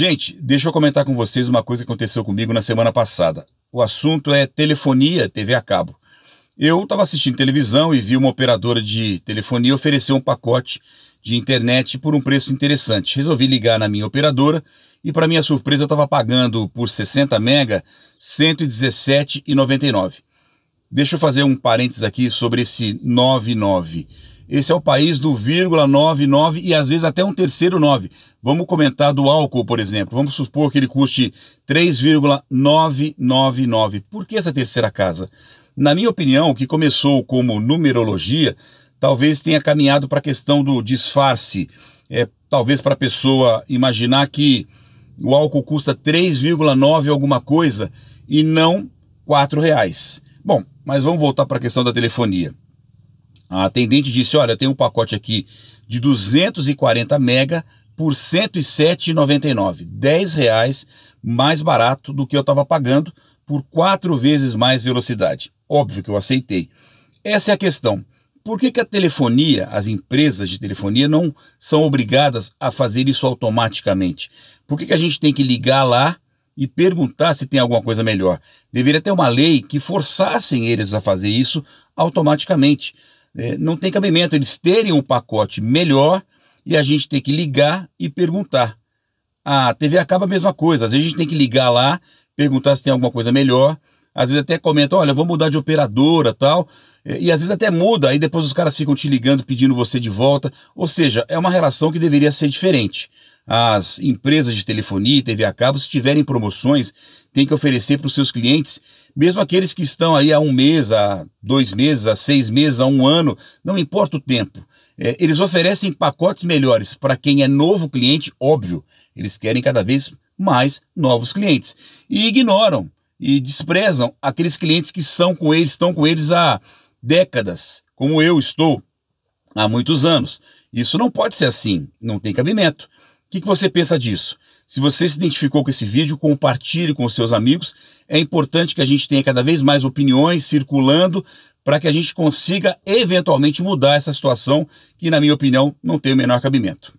Gente, deixa eu comentar com vocês uma coisa que aconteceu comigo na semana passada. O assunto é telefonia, TV a cabo. Eu estava assistindo televisão e vi uma operadora de telefonia oferecer um pacote de internet por um preço interessante. Resolvi ligar na minha operadora e, para minha surpresa, eu estava pagando por 60 mega R$ 117,99. Deixa eu fazer um parênteses aqui sobre esse 99. Esse é o país do vírgula 99 e às vezes até um terceiro 9. Vamos comentar do álcool, por exemplo. Vamos supor que ele custe 3,999. Por que essa terceira casa? Na minha opinião, o que começou como numerologia, talvez tenha caminhado para a questão do disfarce. É, talvez para a pessoa imaginar que o álcool custa 3,9 alguma coisa e não 4 reais. Bom, mas vamos voltar para a questão da telefonia. A atendente disse: Olha, tem um pacote aqui de 240 mega por R$ 107,99. 10 reais mais barato do que eu estava pagando por quatro vezes mais velocidade. Óbvio que eu aceitei. Essa é a questão. Por que, que a telefonia, as empresas de telefonia, não são obrigadas a fazer isso automaticamente? Por que, que a gente tem que ligar lá e perguntar se tem alguma coisa melhor? Deveria ter uma lei que forçassem eles a fazer isso automaticamente. É, não tem cabimento eles terem um pacote melhor e a gente tem que ligar e perguntar. A TV acaba a mesma coisa. Às vezes a gente tem que ligar lá, perguntar se tem alguma coisa melhor. Às vezes até comenta, olha, vou mudar de operadora tal. É, e às vezes até muda, aí depois os caras ficam te ligando, pedindo você de volta. Ou seja, é uma relação que deveria ser diferente. As empresas de telefonia e TV a cabo, se tiverem promoções, têm que oferecer para os seus clientes mesmo aqueles que estão aí há um mês, há dois meses, há seis meses, há um ano, não importa o tempo. É, eles oferecem pacotes melhores para quem é novo cliente, óbvio. Eles querem cada vez mais novos clientes. E ignoram e desprezam aqueles clientes que são com eles, estão com eles há décadas, como eu estou há muitos anos. Isso não pode ser assim, não tem cabimento. O que, que você pensa disso? Se você se identificou com esse vídeo, compartilhe com seus amigos. É importante que a gente tenha cada vez mais opiniões circulando para que a gente consiga eventualmente mudar essa situação que, na minha opinião, não tem o menor cabimento.